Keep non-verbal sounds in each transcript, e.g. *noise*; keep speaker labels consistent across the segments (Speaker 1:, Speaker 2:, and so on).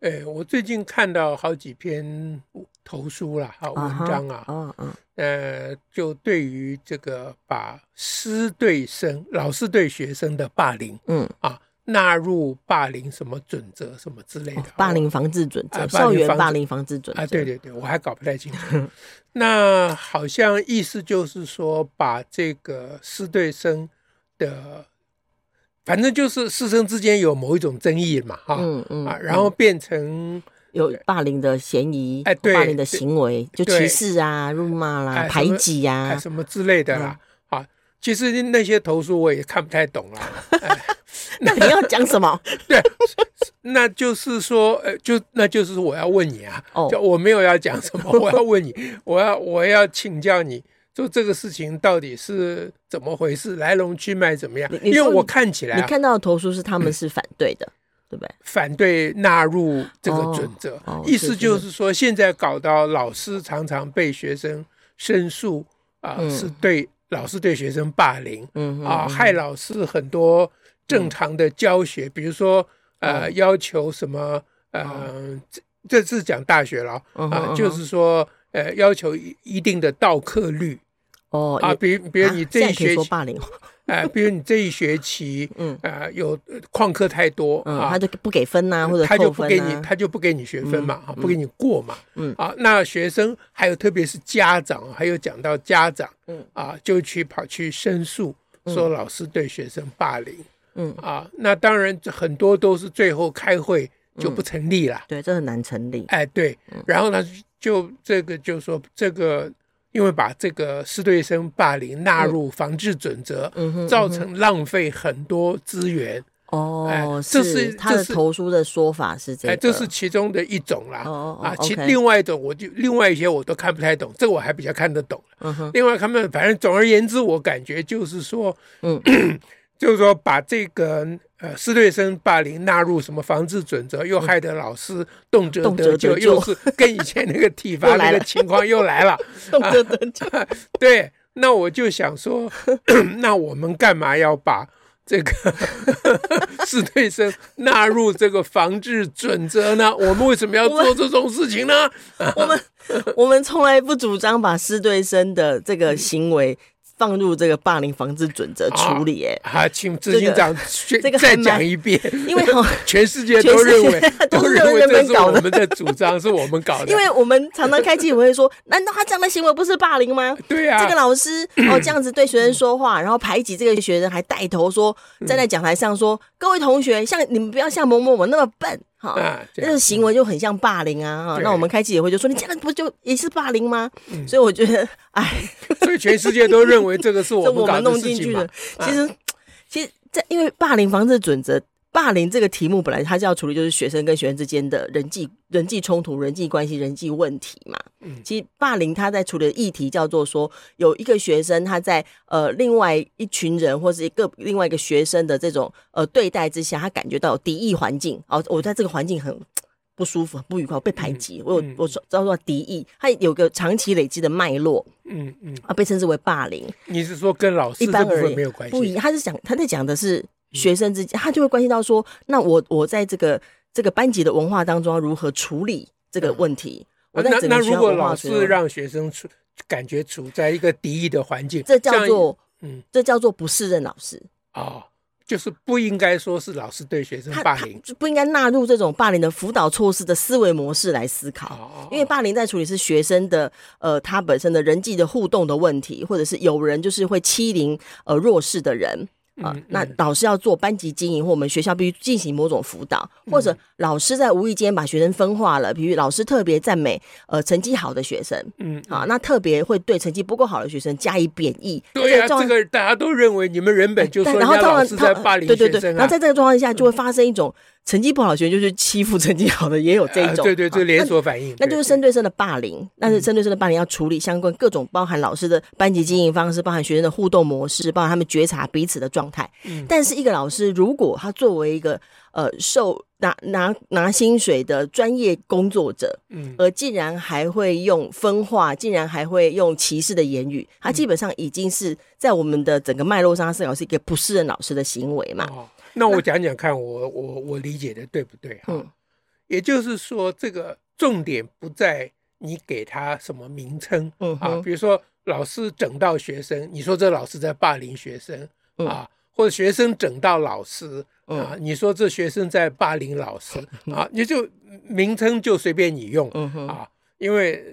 Speaker 1: 哎，我最近看到好几篇投书啦，好文章啊，嗯嗯，呃，就对于这个把师对生、老师对学生的霸凌，嗯啊，纳入霸凌什么准则什么之类的，
Speaker 2: 霸凌防治准则，校园霸凌防治准则，
Speaker 1: 啊，对对对，我还搞不太清楚。*laughs* 那好像意思就是说，把这个师对生的。反正就是师生之间有某一种争议嘛，哈，嗯嗯，啊，然后变成
Speaker 2: 有霸凌的嫌疑，哎，对，霸凌的行为，就歧视啊、辱骂啦、排挤呀，
Speaker 1: 什么之类的啦，啊，其实那些投诉我也看不太懂啦。*laughs* *laughs*
Speaker 2: 那你要讲什么？*laughs*
Speaker 1: 对，那就是说，呃，就那就是我要问你啊，就我没有要讲什么，我要问你，我要我要请教你。说这个事情到底是怎么回事，来龙去脉怎么样？因为我看起来，
Speaker 2: 你看到的投诉是他们是反对的，对不对？*laughs*
Speaker 1: 反对纳入这个准则，意思就是说，现在搞到老师常常被学生申诉啊，是对老师对学生霸凌，啊，害老师很多正常的教学，比如说呃，要求什么呃，这这是讲大学了啊，就是说呃，要求一定的到课率。
Speaker 2: 哦
Speaker 1: 啊，比如比如你这一学期，
Speaker 2: 霸凌，
Speaker 1: 哎，*laughs* 比如你这一学期，嗯。啊，有旷课太多啊，
Speaker 2: 他就不给分呐，或者
Speaker 1: 他就不给你，他就不给你学分嘛，啊，不给你过嘛，嗯。啊，那学生还有特别是家长，还有讲到家长，嗯。啊，就去跑去申诉，说老师对学生霸凌，嗯。啊，那当然很多都是最后开会就不成立了，
Speaker 2: 对，这很难成立，
Speaker 1: 哎对，然后呢，就这个就说这个。因为把这个师对生霸凌纳入防治准则，造成浪费很多资源。
Speaker 2: 哦，这是他的投书的说法是这样，
Speaker 1: 这是其中的一种啦。啊，其另外一种我就另外一些我都看不太懂，这个我还比较看得懂。另外他们反正总而言之，我感觉就是说，嗯。*clears throat* 就是说，把这个呃师对生霸凌纳入什么防治准则，又害得老师动辄得咎，又是跟以前那个体罚 *laughs* 那个情况又来了，*laughs*
Speaker 2: 动辄得咎。
Speaker 1: 对，那我就想说，*clears throat* 那我们干嘛要把这个师对生纳入这个防治准则呢？我们为什么要做这种事情呢？
Speaker 2: 我们我们从来不主张把师对生的这个行为。放入这个霸凌防治准则处理，哎，
Speaker 1: 啊，请执行长这个再讲一遍，
Speaker 2: 因为 *laughs*
Speaker 1: 全世界都认为都认为这是我们的主张，是我们搞的。
Speaker 2: 因为我们常常开记者会说，难道他这样的行为不是霸凌吗？
Speaker 1: 对呀，
Speaker 2: 这个老师哦这样子对学生说话，然后排挤这个学生，还带头说站在讲台上说，各位同学，像你们不要像某某某那么笨。啊，这个行为就很像霸凌啊！哈，那我们开记者会就说，你这样不就也是霸凌吗？所以我觉得，哎，*laughs*
Speaker 1: 所以全世界都认为这个是我 *laughs* 们，我们弄进去的。
Speaker 2: 其实，其实，在因为霸凌防治准则。霸凌这个题目本来他就要处理，就是学生跟学生之间的人际人际冲突、人际关系、人际问题嘛。嗯，其实霸凌他在处理的议题叫做说，有一个学生他在呃另外一群人或是一个另外一个学生的这种呃对待之下，他感觉到有敌意环境。哦，我在这个环境很不舒服、很不愉快，被排挤。我有我说叫做敌意，他有个长期累积的脉络。嗯嗯，啊，被称之为霸凌。
Speaker 1: 你是说跟老师一般而言没有关系？
Speaker 2: 不一样，他是讲他在讲的是。学生之间，他就会关心到说：“那我我在这个这个班级的文化当中要如何处理这个问题？”我在整个
Speaker 1: 那那如果老师让学生处感觉处在一个敌意的环境，
Speaker 2: 这叫做嗯，这叫做不适任老师
Speaker 1: 哦，就是不应该说是老师对学生霸凌，
Speaker 2: 就不应该纳入这种霸凌的辅导措施的思维模式来思考，哦、因为霸凌在处理是学生的呃他本身的人际的互动的问题，或者是有人就是会欺凌呃弱势的人。啊，那老师要做班级经营，或我们学校必须进行某种辅导，或者老师在无意间把学生分化了，比如老师特别赞美呃成绩好的学生，嗯，啊，那特别会对成绩不够好的学生加以贬义。
Speaker 1: 对呀，这个大家都认为你们人本就在霸凌学生啊。
Speaker 2: 对对对，然后在这个状况下就会发生一种成绩不好的学生就是欺负成绩好的，也有这种。
Speaker 1: 呃、对对，就连锁反应，
Speaker 2: 那，那就是针对生的霸凌。但是针对生的霸凌要处理相关各种，包含老师的班级经营方式，包含学生的互动模式，包含他们觉察彼此的状态。嗯、但是一个老师如果他作为一个呃受拿拿拿薪水的专业工作者，嗯，而竟然还会用分化，竟然还会用歧视的言语，他基本上已经是在我们的整个脉络上，他是老师一个不适任老师的行为嘛。哦
Speaker 1: 那我讲讲看我，我我我理解的对不对哈？嗯、也就是说，这个重点不在你给他什么名称，嗯啊，比如说老师整到学生，你说这老师在霸凌学生，嗯、啊，或者学生整到老师，嗯、啊，你说这学生在霸凌老师，嗯、啊，你就名称就随便你用，嗯、啊，因为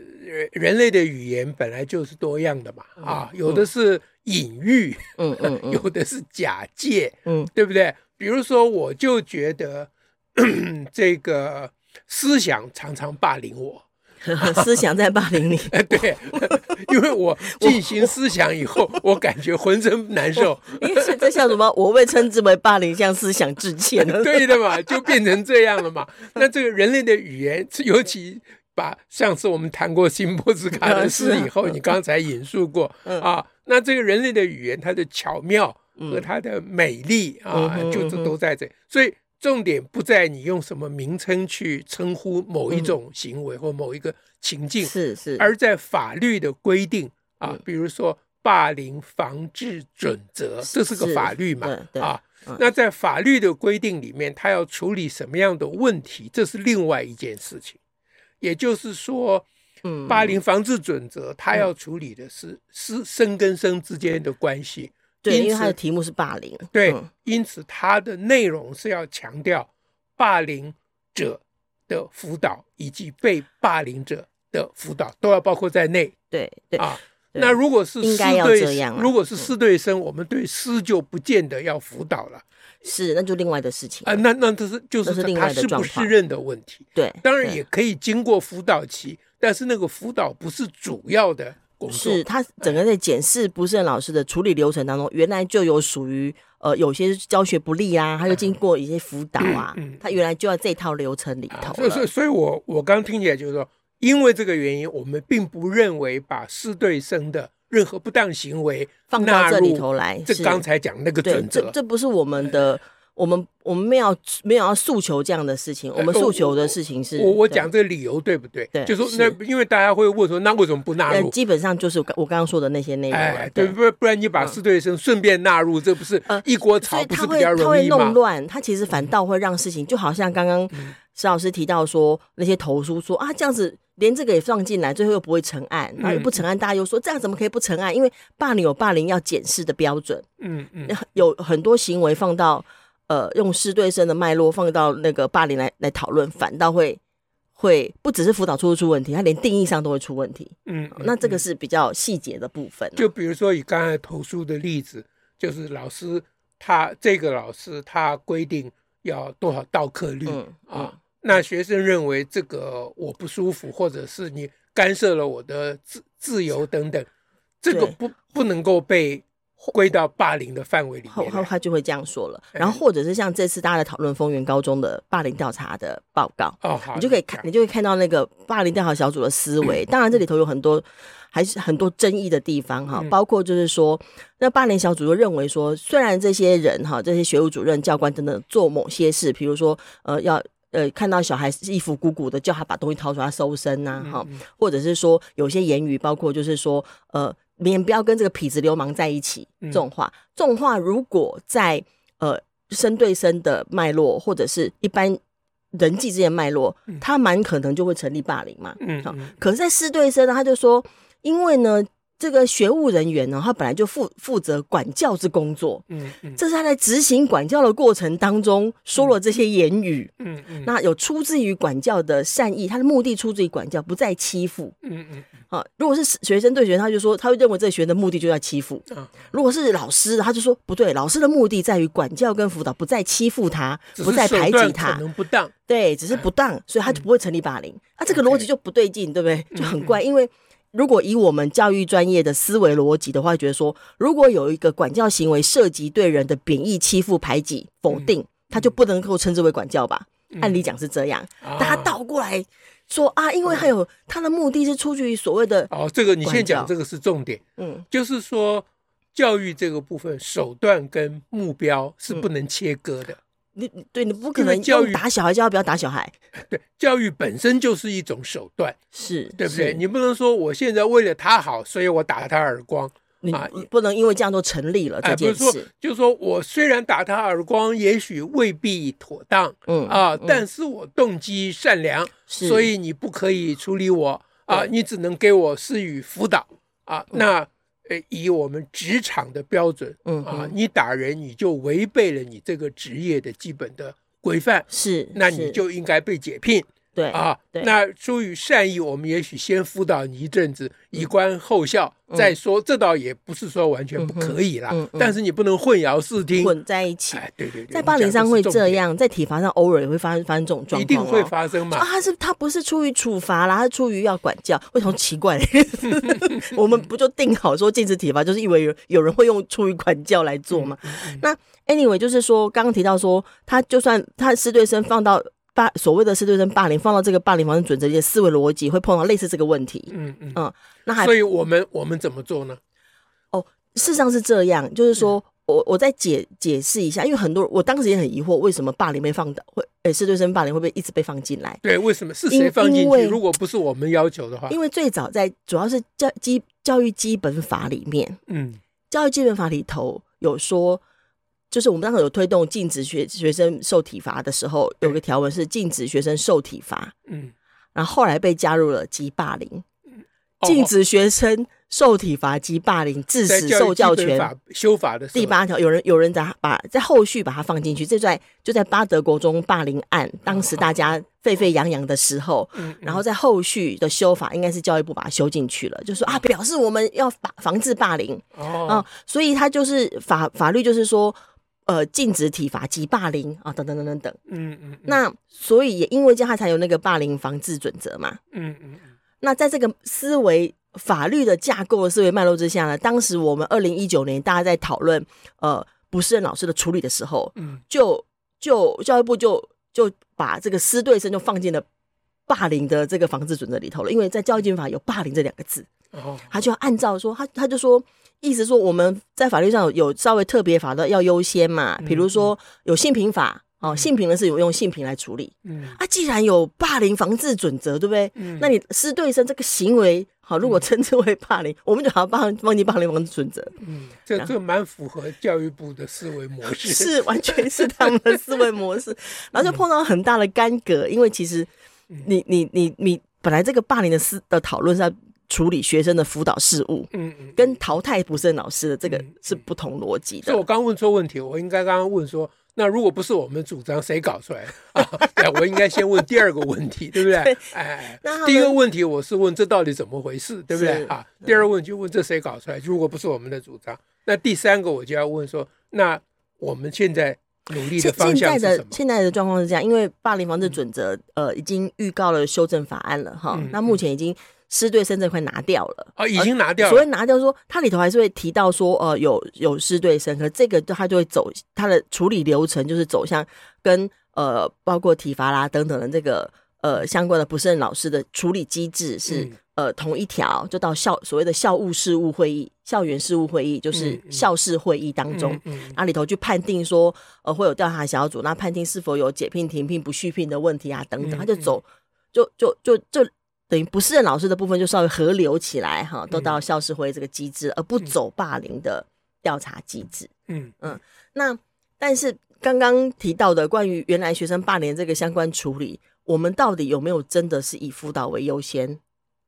Speaker 1: 人类的语言本来就是多样的嘛，啊，有的是隐喻，嗯、*laughs* 有的是假借，嗯，对不对？比如说，我就觉得 *clears throat* 这个思想常常霸凌我，*laughs*
Speaker 2: 思想在霸凌你。*laughs*
Speaker 1: 对，*laughs* 因为我进行思想以后，我，我感觉浑身难受。
Speaker 2: 因为这像什么？我被称之为霸凌，向思想致歉。
Speaker 1: 对的嘛，就变成这样了嘛。那这个人类的语言，尤其把上次我们谈过辛波斯卡的诗以后，你刚才引述过啊，那这个人类的语言，它的巧妙。和它的美丽啊，就是都在这，所以重点不在你用什么名称去称呼某一种行为或某一个情境，
Speaker 2: 是是，
Speaker 1: 而在法律的规定啊，比如说霸凌防治准则，这是个法律嘛啊，那在法律的规定里面，他要处理什么样的问题，这是另外一件事情。也就是说，霸凌防治准则，他要处理的是师生跟生之间的关系。
Speaker 2: 对，因为它的题目是霸凌。
Speaker 1: 对，嗯、因此它的内容是要强调霸凌者的辅导以及被霸凌者的辅导都要包括在内。
Speaker 2: 对对
Speaker 1: 啊，那如果是师对，啊、如果是师对生，嗯、我们对师就不见得要辅导了。
Speaker 2: 是，那就另外的事情
Speaker 1: 啊。那那这是就是他是不是任的问题。
Speaker 2: 对，
Speaker 1: 当然也可以经过辅导期，但是那个辅导不是主要的。
Speaker 2: 是他整个在检视不适任老师的处理流程当中，原来就有属于呃有些教学不利啊，他就经过一些辅导啊，嗯嗯、他原来就在这套流程里头、啊。所以，
Speaker 1: 所以，所以我我刚听起来就是说，因为这个原因，我们并不认为把师对生的任何不当行为
Speaker 2: 放到这里头来。
Speaker 1: 这刚才讲那个准则，
Speaker 2: 这这不是我们的。我们我们没有没有要诉求这样的事情，我们诉求的事情是，
Speaker 1: 我我讲这个理由对不对？对，就说那因为大家会问说，那为什么不纳入？
Speaker 2: 基本上就是我刚刚说的那些内容。哎，
Speaker 1: 对，不不然你把四对生顺便纳入，这不是一锅炒，不是比较容易吗？
Speaker 2: 他会弄乱，他其实反倒会让事情，就好像刚刚石老师提到说那些投诉说啊，这样子连这个也放进来，最后又不会成案，然后又不成案，大家又说这样怎么可以不成案？因为霸凌有霸凌要检视的标准，嗯嗯，有很多行为放到。呃，用师对生的脉络放到那个霸凌来来讨论，反倒会会不只是辅导出出问题，他连定义上都会出问题。嗯，嗯，那这个是比较细节的部分啊。
Speaker 1: 就比如说以刚才投诉的例子，就是老师他这个老师他规定要多少到课率，啊，那学生认为这个我不舒服，或者是你干涉了我的自自由等等，这个不不能够被。归到霸凌的范围里面，
Speaker 2: 后后他就会这样说了。然后或者是像这次大家在讨论丰原高中的霸凌调查的报告，哦，好，你就可以看，你就会看到那个霸凌调查小组的思维。当然这里头有很多还是很多争议的地方哈，包括就是说，那霸凌小组就认为说，虽然这些人哈，这些学务主任、教官等等做某些事，比如说呃要呃看到小孩衣服鼓鼓的，叫他把东西掏出来收身呐，哈，或者是说有些言语，包括就是说呃。免不要跟这个痞子流氓在一起，这种话，嗯、这种话如果在呃生对生的脉络，或者是一般人际之间脉络，嗯、他蛮可能就会成立霸凌嘛。嗯，好，可是，在师对生呢，他就说，因为呢。这个学务人员呢，他本来就负负责管教之工作，嗯嗯，这是他在执行管教的过程当中说了这些言语，嗯嗯，那有出自于管教的善意，他的目的出自于管教，不再欺负，嗯嗯，啊，如果是学生对学生，他就说他会认为这个学生的目的就在欺负，啊，如果是老师，他就说不对，老师的目的在于管教跟辅导，不再欺负他，不再排挤他，
Speaker 1: 可能不当，
Speaker 2: 对，只是不当，所以他就不会成立霸凌，啊，这个逻辑就不对劲，对不对？就很怪，因为。如果以我们教育专业的思维逻辑的话，觉得说，如果有一个管教行为涉及对人的贬义、欺负、排挤、否定，他就不能够称之为管教吧？按理讲是这样，但他倒过来说啊，因为还有他的目的是出于所谓的
Speaker 1: 哦，这个你先讲，这个是重点，嗯，就是说教育这个部分手段跟目标是不能切割的。
Speaker 2: 你对，你不可能教育打小孩，就要不要打小孩。*laughs*
Speaker 1: 对，教育本身就是一种手段，
Speaker 2: 是
Speaker 1: 对不对？你不能说我现在为了他好，所以我打他耳光。
Speaker 2: 你不能因为这样都成立了这件事。
Speaker 1: 就是说我虽然打他耳光，也许未必妥当，嗯啊，但是我动机善良，所以你不可以处理我啊，你只能给我施予辅导啊。那。呃，以我们职场的标准，嗯啊，你打人你就违背了你这个职业的基本的规范，
Speaker 2: 是，
Speaker 1: 那你就应该被解聘。
Speaker 2: 对
Speaker 1: 啊，那出于善意，我们也许先辅导你一阵子，以观后效再说。这倒也不是说完全不可以啦，但是你不能混淆视听，
Speaker 2: 混在一起。
Speaker 1: 对对对，
Speaker 2: 在巴黎上会这样，在体罚上偶尔也会发生发生这种状况，
Speaker 1: 一定会发生嘛？
Speaker 2: 啊，他是他不是出于处罚啦，他是出于要管教，为什么奇怪？*laughs* 我们不就定好说禁止体罚，就是因为有有人会用出于管教来做嘛？那 anyway 就是说，刚刚提到说，他就算他师对生放到。霸所谓的师对生霸凌，放到这个霸凌防治准则的思维逻辑，会碰到类似这个问题。嗯嗯嗯，那还
Speaker 1: 所以我们我们怎么做呢？
Speaker 2: 哦，事实上是这样，就是说、嗯、我我再解解释一下，因为很多我当时也很疑惑，为什么霸凌被放到会，诶，师对生霸凌会不会一直被放进来？
Speaker 1: 对，为什么是谁放进去？如果不是我们要求的话，
Speaker 2: 因为最早在主要是教基教育基本法里面，嗯，教育基本法里头有说。就是我们当时有推动禁止学学生受体罚的时候，有个条文是禁止学生受体罚。嗯，然后后来被加入了及霸凌，禁止学生受体罚及霸凌致使受教权
Speaker 1: 修法的
Speaker 2: 第八条，有人有人在把在后续把它放进去。这在就在巴德国中霸凌案，当时大家沸沸扬扬的时候，然后在后续的修法，应该是教育部把它修进去了，就说啊，表示我们要防防治霸凌哦，所以他就是法法律就是说。呃，禁止体罚及霸凌啊，等等等等等。嗯嗯。嗯，那所以也因为这样，他才有那个霸凌防治准则嘛。嗯嗯。那在这个思维法律的架构的思维脉络之下呢，当时我们二零一九年大家在讨论呃不是任老师的处理的时候，嗯，就就教育部就就把这个师对生就放进了霸凌的这个防治准则里头了，因为在教育基本法有霸凌这两个字，哦，他就要按照说他他就说。意思说我们在法律上有稍微特别法的要优先嘛，比如说有性平法哦，性平的是有用性平来处理。嗯啊，既然有霸凌防治准则，对不对？嗯，那你师对生这个行为好，如果称之为霸凌，我们就好帮忘记霸凌防治准则。
Speaker 1: 嗯，这这蛮符合教育部的思维模式，*laughs*
Speaker 2: 是完全是他们的思维模式，*laughs* 然后就碰到很大的干戈，因为其实你你你你本来这个霸凌的思的讨论是在。处理学生的辅导事务，嗯嗯，跟淘汰不是老师的这个是不同逻辑的。
Speaker 1: 所以我刚问错问题，我应该刚刚问说，那如果不是我们主张，谁搞出来 *laughs* 啊？我应该先问第二个问题，对不对？哎，第一个问题我是问这到底怎么回事，对不对？啊，第二个问题就问这谁搞出来？如果不是我们的主张，那第三个我就要问说，那我们现在努力的方向是什么？现在的
Speaker 2: 现在的状况是这样，因为霸凌防治准则呃已经预告了修正法案了哈，那目前已经。师对生这块拿掉了
Speaker 1: 啊，已经拿掉了。
Speaker 2: 所谓拿掉说，它里头还是会提到说，呃，有有师对生，可是这个它就会走它的处理流程，就是走向跟呃包括体罚啦等等的这个呃相关的不胜任老师的处理机制是、嗯、呃同一条，就到校所谓的校务事务会议、校园事务会议，就是校事会议当中，那、嗯嗯嗯、里头去判定说，呃会有调查小组，那判定是否有解聘、停聘、不续聘的问题啊等等，他就走就就就就。就等于不适任老师的部分就稍微合流起来哈，都到校事会这个机制，而不走霸凌的调查机制。嗯嗯，那但是刚刚提到的关于原来学生霸凌这个相关处理，我们到底有没有真的是以辅导为优先？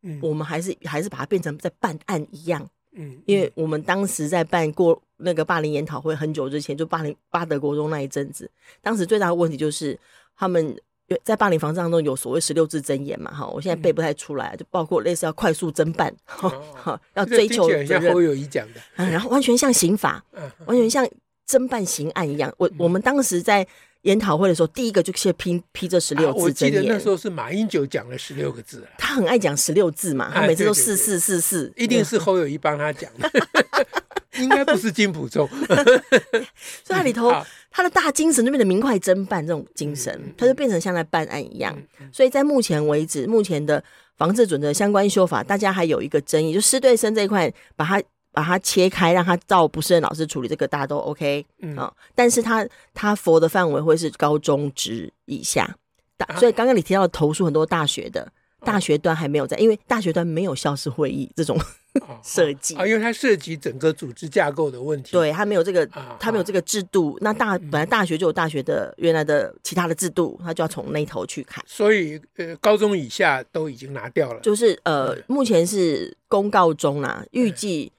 Speaker 2: 嗯，我们还是还是把它变成在办案一样。嗯，因为我们当时在办过那个霸凌研讨会，很久之前就霸凌巴德国中那一阵子，当时最大的问题就是他们。在霸凌防治当中有所谓十六字真言嘛？哈，我现在背不太出来，就包括类似要快速侦办，哈、哦，要追求责任。
Speaker 1: 像侯友谊讲的、
Speaker 2: 嗯，然后完全像刑法，嗯、完全像侦办刑案一样。我、嗯、我们当时在研讨会的时候，第一个就先批批这十六字真言、啊。我记得
Speaker 1: 那时候是马英九讲了十六个字，
Speaker 2: 他很爱讲十六字嘛，他每次都四四四四，
Speaker 1: 一定是侯友谊帮他讲的，*laughs* 应该不是金普中。*laughs*
Speaker 2: 所以它里头。*laughs* 他的大精神就变得明快侦办这种精神，他就变成像在办案一样。所以在目前为止，目前的防治准则相关修法，大家还有一个争议，就师对生这一块，把它把它切开，让他照不是任老师处理，这个大家都 OK 啊。但是他他佛的范围会是高中职以下，大所以刚刚你提到的投诉很多大学的。大学端还没有在，因为大学端没有校事会议这种 *laughs* 设计
Speaker 1: 啊，因为它涉及整个组织架构的问题。
Speaker 2: 对，它没有这个，它没有这个制度。那大本来大学就有大学的原来的其他的制度，它就要从那头去看。
Speaker 1: 所以呃，高中以下都已经拿掉了。
Speaker 2: 就是呃，目前是公告中啦，预计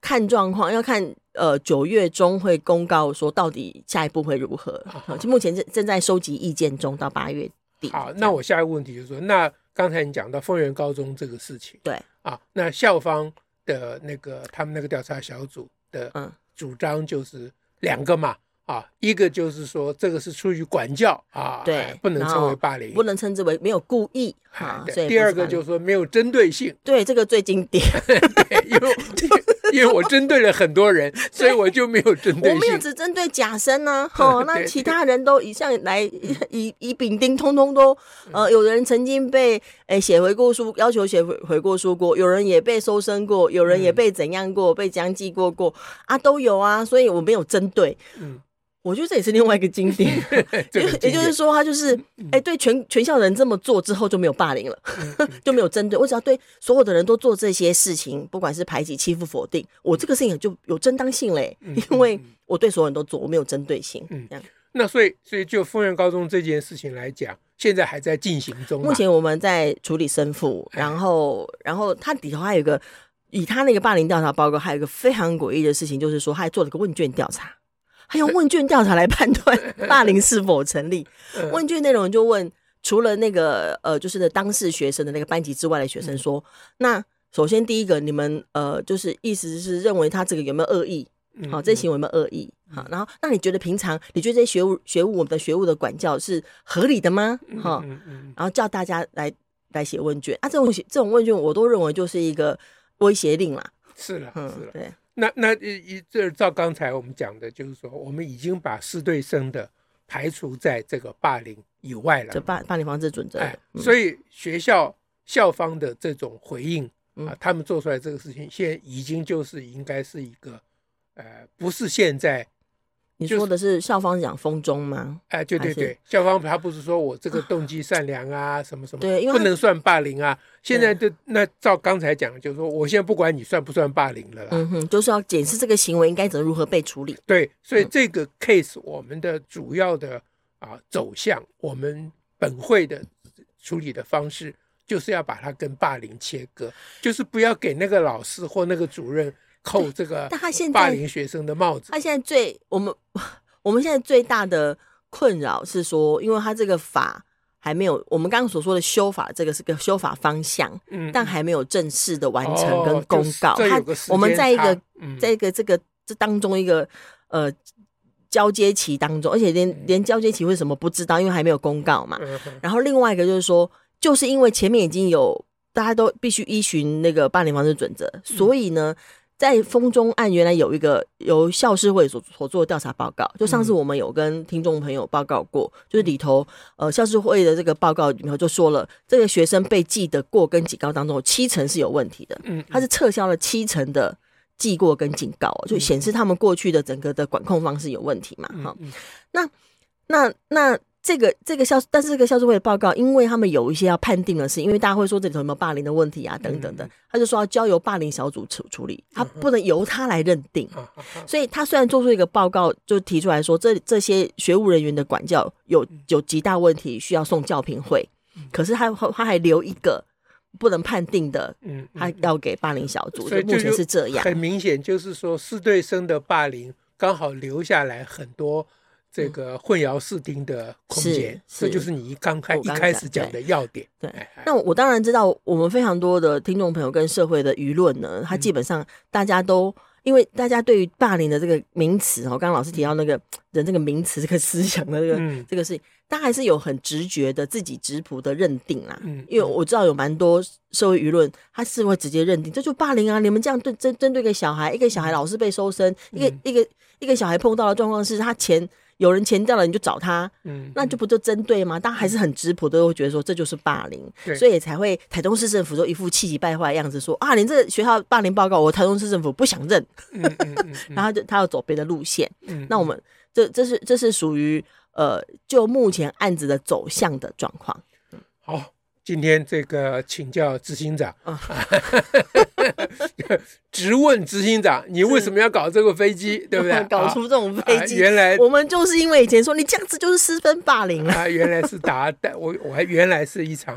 Speaker 2: 看状况，要看呃九月中会公告说到底下一步会如何。就目前正正在收集意见中，到八月底。
Speaker 1: 好，那我下一个问题就是说那。刚才你讲到丰原高中这个事情，
Speaker 2: 对
Speaker 1: 啊，那校方的那个他们那个调查小组的主张就是两个嘛。啊，一个就是说，这个是出于管教啊，
Speaker 2: 对，
Speaker 1: 不能称为霸凌，
Speaker 2: 不能称之为没有故意哈。
Speaker 1: 对，第二个就是说没有针对性，
Speaker 2: 对，这个最经典。*laughs*
Speaker 1: 对，因为 *laughs* 因为我针对了很多人，所以我就没有针对。
Speaker 2: 我没有只针对假生呢，*laughs* 哦，那其他人都一向来以以丙丁，通通都呃，有人曾经被诶写回过书，要求写回回过书过，有人也被搜身过，有人也被怎样过，被将计过过啊，都有啊，所以我没有针对，嗯。我觉得这也是另外一个经典，*laughs* 也就是说，他就是哎，对全全校人这么做之后就没有霸凌了，*laughs* 就没有针对。我只要对所有的人都做这些事情，不管是排挤、欺负、否定，我这个事情就有正当性嘞，因为我对所有人都做，我没有针对性。嗯，这样。
Speaker 1: 那所以，所以就丰原高中这件事情来讲，现在还在进行中。
Speaker 2: 目前我们在处理生父，然后，然后他里头还有一个，以他那个霸凌调查报告，还有一个非常诡异的事情，就是说他还做了个问卷调查。还用问卷调查来判断 *laughs* 霸凌是否成立？问卷内容就问，除了那个呃，就是当事学生的那个班级之外的学生说，那首先第一个，你们呃，就是意思是认为他这个有没有恶意？好，这行为有没有恶意？好，然后那你觉得平常你觉得这些学务学务我们的学务的管教是合理的吗？哈，然后叫大家来来写问卷啊，这种这种问卷我都认为就是一个威胁令啦。
Speaker 1: 是了，是了，对。那那一这照刚才我们讲的，就是说我们已经把四对生的排除在这个霸凌以外了。
Speaker 2: 这霸霸凌防治准则，
Speaker 1: 哎，所以学校校方的这种回应啊，他们做出来这个事情，现在已经就是应该是一个，呃，不是现在。
Speaker 2: 你说的是校方讲风中吗？
Speaker 1: 哎，对对对，校方他不是说我这个动机善良啊，什么什么，对，因为不能算霸凌啊。现在就那照刚才讲，就是说，我现在不管你算不算霸凌了啦，
Speaker 2: 嗯哼，就是要检视这个行为应该怎么如何被处理。
Speaker 1: 对，所以这个 case 我们的主要的啊走向，我们本会的处理的方式，就是要把它跟霸凌切割，就是不要给那个老师或那个主任。*laughs* 扣这个，霸凌学生的帽子。
Speaker 2: 他现在最我们我们现在最大的困扰是说，因为他这个法还没有，我们刚刚所说的修法，这个是个修法方向，嗯，但还没有正式的完成跟公告。他我们在一个在一个这个这当中一个呃交接期当中，而且连连交接期为什么不知道？因为还没有公告嘛。然后另外一个就是说，就是因为前面已经有大家都必须依循那个霸凌防治准则，所以呢。在风中案原来有一个由校事会所所做的调查报告，就上次我们有跟听众朋友报告过，就是里头呃校事会的这个报告里头就说了，这个学生被记的过跟警告当中有七成是有问题的，嗯，他是撤销了七成的记过跟警告，就显示他们过去的整个的管控方式有问题嘛，哈，那那那。这个这个校，但是这个校事会的报告，因为他们有一些要判定的是，因为大家会说这里头有没有霸凌的问题啊，等等的，他就说要交由霸凌小组处处理，他不能由他来认定。所以他虽然做出一个报告，就提出来说这这些学务人员的管教有有极大问题，需要送教评会，可是他他还留一个不能判定的，嗯他要给霸凌小组，所以目前是这样。
Speaker 1: 很明显就是说，师对生的霸凌刚好留下来很多。这个混淆视听的空间，这就是你刚开一开始讲的要点。
Speaker 2: 对，那我当然知道，我们非常多的听众朋友跟社会的舆论呢，他基本上大家都因为大家对于霸凌的这个名词哦，刚刚老师提到那个人这个名词这个思想的这个这个是，他还是有很直觉的自己直朴的认定啦。嗯，因为我知道有蛮多社会舆论，他是会直接认定这就霸凌啊，你们这样对针针对一个小孩，一个小孩老是被收身，一个一个一个小孩碰到的状况是他前。有人钱掉了，你就找他，嗯，那就不就针对吗？大家还是很直朴，都会觉得说这就是霸凌，对。所以才会台东市政府都一副气急败坏的样子说啊，你这个学校霸凌报告，我台东市政府不想认，嗯嗯嗯 *laughs* 嗯、然后就他要走别的路线，嗯，那我们这这是这是属于呃，就目前案子的走向的状况，
Speaker 1: 好。今天这个请教执行长，啊、*laughs* 直问执行长，你为什么要搞这个飞机，对不对？*laughs*
Speaker 2: 搞出这种飞机，
Speaker 1: 啊、原来
Speaker 2: 我们就是因为以前说你这样子就是私分霸凌 *laughs* 啊，
Speaker 1: 原来是打我，我还原来是一场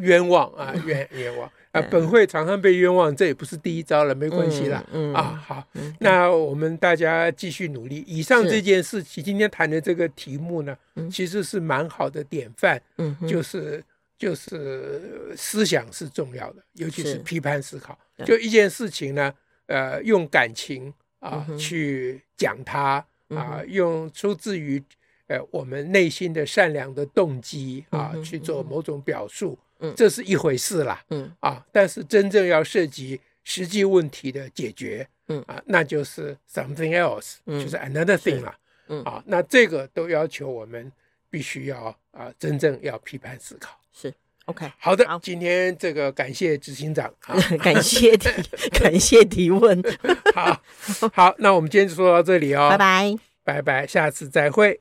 Speaker 1: 冤枉啊，冤冤枉啊！本会常常被冤枉，这也不是第一招了，没关系啦。嗯嗯、啊，好，嗯、那我们大家继续努力。以上这件事情，今天谈的这个题目呢，其实是蛮好的典范，嗯、就是。就是思想是重要的，尤其是批判思考。就一件事情呢，呃，用感情啊、呃、去讲它啊、呃，用出自于呃我们内心的善良的动机啊、呃、去做某种表述，这是一回事啦。嗯。啊，但是真正要涉及实际问题的解决，嗯。啊，那就是 something else，就是 another thing 了。嗯。啊，那这个都要求我们必须要啊、呃，真正要批判思考。
Speaker 2: 是，OK，
Speaker 1: 好的，好，今天这个感谢执行长，啊 *laughs*
Speaker 2: 感谢提，*laughs* 感谢提问，
Speaker 1: 好，好，那我们今天就说到这里哦，
Speaker 2: 拜拜，
Speaker 1: 拜拜，下次再会。